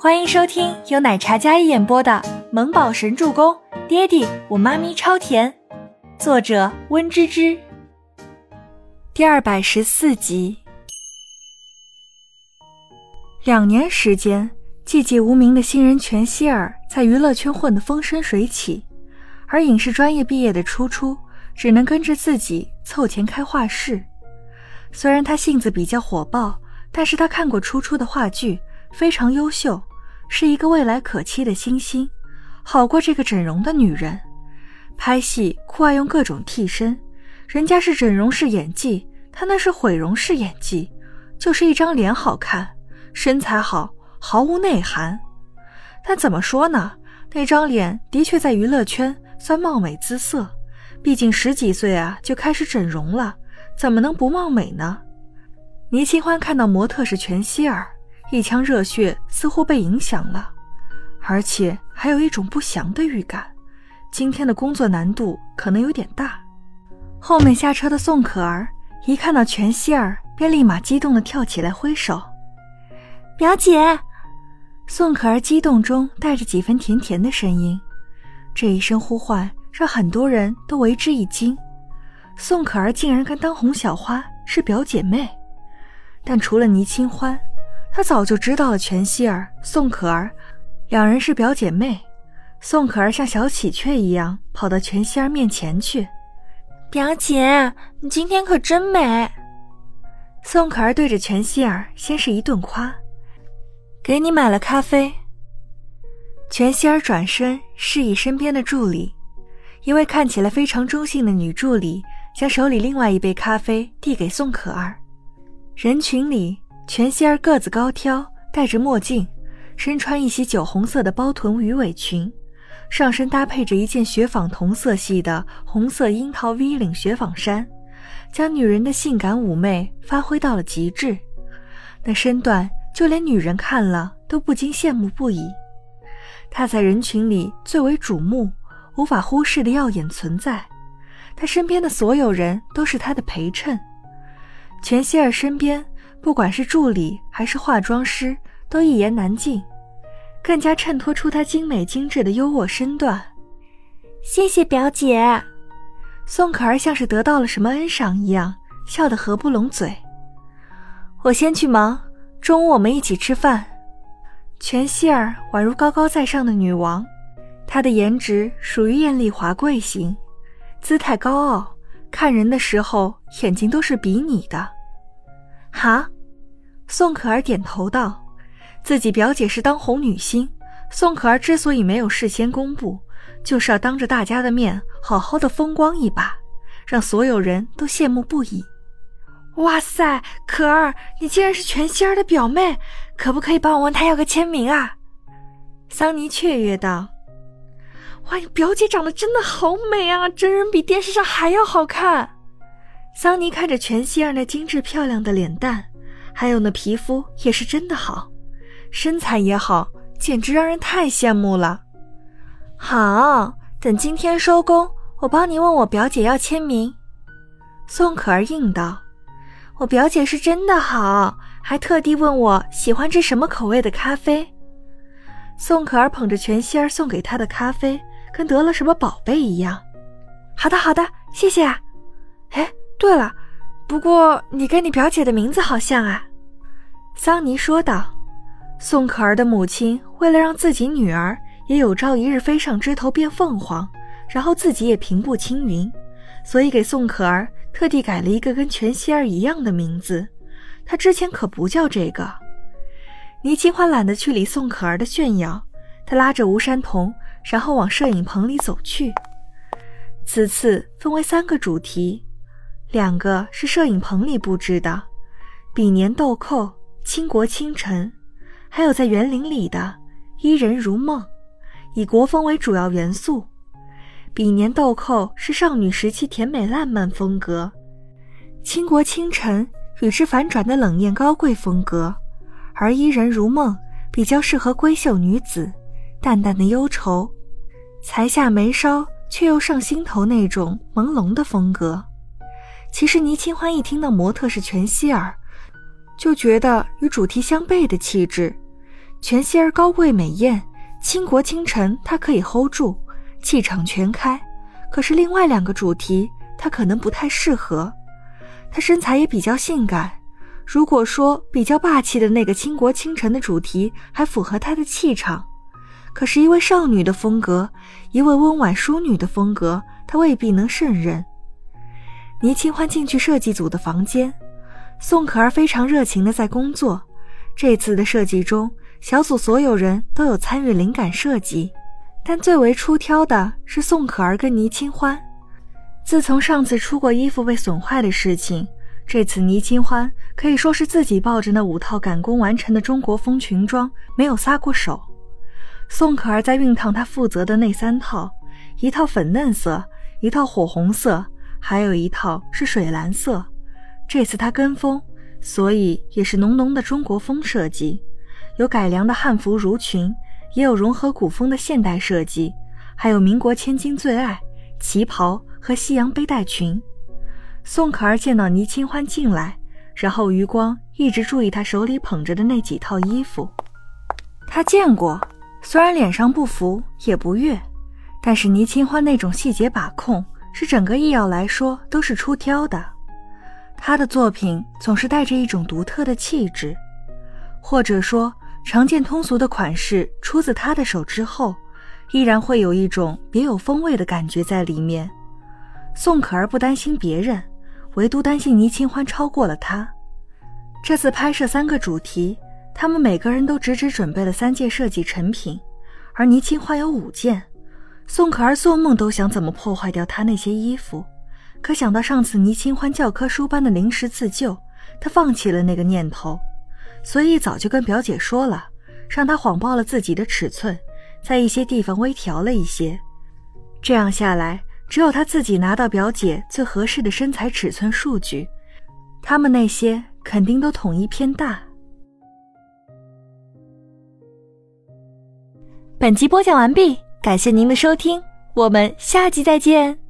欢迎收听由奶茶嘉一演播的《萌宝神助攻》，爹地我妈咪超甜，作者温芝芝。第二百十四集。两年时间，寂寂无名的新人全希尔在娱乐圈混得风生水起，而影视专业毕业的初初只能跟着自己凑钱开画室。虽然他性子比较火爆，但是他看过初初的话剧。非常优秀，是一个未来可期的新星，好过这个整容的女人。拍戏酷爱用各种替身，人家是整容式演技，她那是毁容式演技，就是一张脸好看，身材好，毫无内涵。但怎么说呢？那张脸的确在娱乐圈算貌美姿色，毕竟十几岁啊就开始整容了，怎么能不貌美呢？倪清欢看到模特是全希儿。一腔热血似乎被影响了，而且还有一种不祥的预感。今天的工作难度可能有点大。后面下车的宋可儿一看到全希儿，便立马激动地跳起来挥手：“表姐！”宋可儿激动中带着几分甜甜的声音，这一声呼唤让很多人都为之一惊。宋可儿竟然跟当红小花是表姐妹，但除了倪清欢。他早就知道了，全希儿、宋可儿两人是表姐妹。宋可儿像小喜鹊一样跑到全希儿面前去：“表姐，你今天可真美。”宋可儿对着全希儿先是一顿夸：“给你买了咖啡。”全希儿转身示意身边的助理，一位看起来非常中性的女助理将手里另外一杯咖啡递给宋可儿。人群里。全希儿个子高挑，戴着墨镜，身穿一袭酒红色的包臀鱼尾裙，上身搭配着一件雪纺同色系的红色樱桃 V 领雪纺衫，将女人的性感妩媚发挥到了极致。那身段，就连女人看了都不禁羡慕不已。她在人群里最为瞩目、无法忽视的耀眼存在，她身边的所有人都是她的陪衬。全希儿身边。不管是助理还是化妆师，都一言难尽，更加衬托出她精美精致的优渥身段。谢谢表姐，宋可儿像是得到了什么恩赏一样，笑得合不拢嘴。我先去忙，中午我们一起吃饭。全希儿宛如高高在上的女王，她的颜值属于艳丽华贵型，姿态高傲，看人的时候眼睛都是比拟的。好，宋可儿点头道：“自己表姐是当红女星，宋可儿之所以没有事先公布，就是要当着大家的面好好的风光一把，让所有人都羡慕不已。”哇塞，可儿，你竟然是全希儿的表妹，可不可以帮我问她要个签名啊？桑尼雀跃道：“哇，你表姐长得真的好美啊，真人比电视上还要好看。”桑尼看着全希儿那精致漂亮的脸蛋，还有那皮肤也是真的好，身材也好，简直让人太羡慕了。好，等今天收工，我帮你问我表姐要签名。宋可儿应道：“我表姐是真的好，还特地问我喜欢吃什么口味的咖啡。”宋可儿捧着全希儿送给她的咖啡，跟得了什么宝贝一样。好的，好的，谢谢啊。对了，不过你跟你表姐的名字好像啊，桑尼说道。宋可儿的母亲为了让自己女儿也有朝一日飞上枝头变凤凰，然后自己也平步青云，所以给宋可儿特地改了一个跟全希儿一样的名字。她之前可不叫这个。倪清欢懒得去理宋可儿的炫耀，她拉着吴山童，然后往摄影棚里走去。此次分为三个主题。两个是摄影棚里布置的，比年豆蔻、倾国倾城，还有在园林里的伊人如梦，以国风为主要元素。比年豆蔻是少女时期甜美烂漫风格，倾国倾城与之反转的冷艳高贵风格，而伊人如梦比较适合闺秀女子，淡淡的忧愁，才下眉梢却又上心头那种朦胧的风格。其实倪清欢一听到模特是全希儿，就觉得与主题相悖的气质。全希儿高贵美艳，倾国倾城，她可以 hold 住，气场全开。可是另外两个主题，她可能不太适合。她身材也比较性感，如果说比较霸气的那个倾国倾城的主题还符合她的气场，可是，一位少女的风格，一位温婉淑女的风格，她未必能胜任。倪清欢进去设计组的房间，宋可儿非常热情的在工作。这次的设计中，小组所有人都有参与灵感设计，但最为出挑的是宋可儿跟倪清欢。自从上次出过衣服被损坏的事情，这次倪清欢可以说是自己抱着那五套赶工完成的中国风裙装没有撒过手。宋可儿在熨烫她负责的那三套，一套粉嫩色，一套火红色。还有一套是水蓝色，这次他跟风，所以也是浓浓的中国风设计，有改良的汉服襦裙，也有融合古风的现代设计，还有民国千金最爱旗袍和西洋背带裙。宋可儿见到倪清欢进来，然后余光一直注意他手里捧着的那几套衣服，他见过，虽然脸上不服也不悦，但是倪清欢那种细节把控。是整个艺瑶来说都是出挑的，他的作品总是带着一种独特的气质，或者说常见通俗的款式出自他的手之后，依然会有一种别有风味的感觉在里面。宋可儿不担心别人，唯独担心倪清欢超过了他。这次拍摄三个主题，他们每个人都只只准备了三件设计成品，而倪清欢有五件。宋可儿做梦都想怎么破坏掉他那些衣服，可想到上次倪清欢教科书般的临时自救，她放弃了那个念头，所以早就跟表姐说了，让她谎报了自己的尺寸，在一些地方微调了一些。这样下来，只有她自己拿到表姐最合适的身材尺寸数据，他们那些肯定都统一偏大。本集播讲完毕。感谢您的收听，我们下集再见。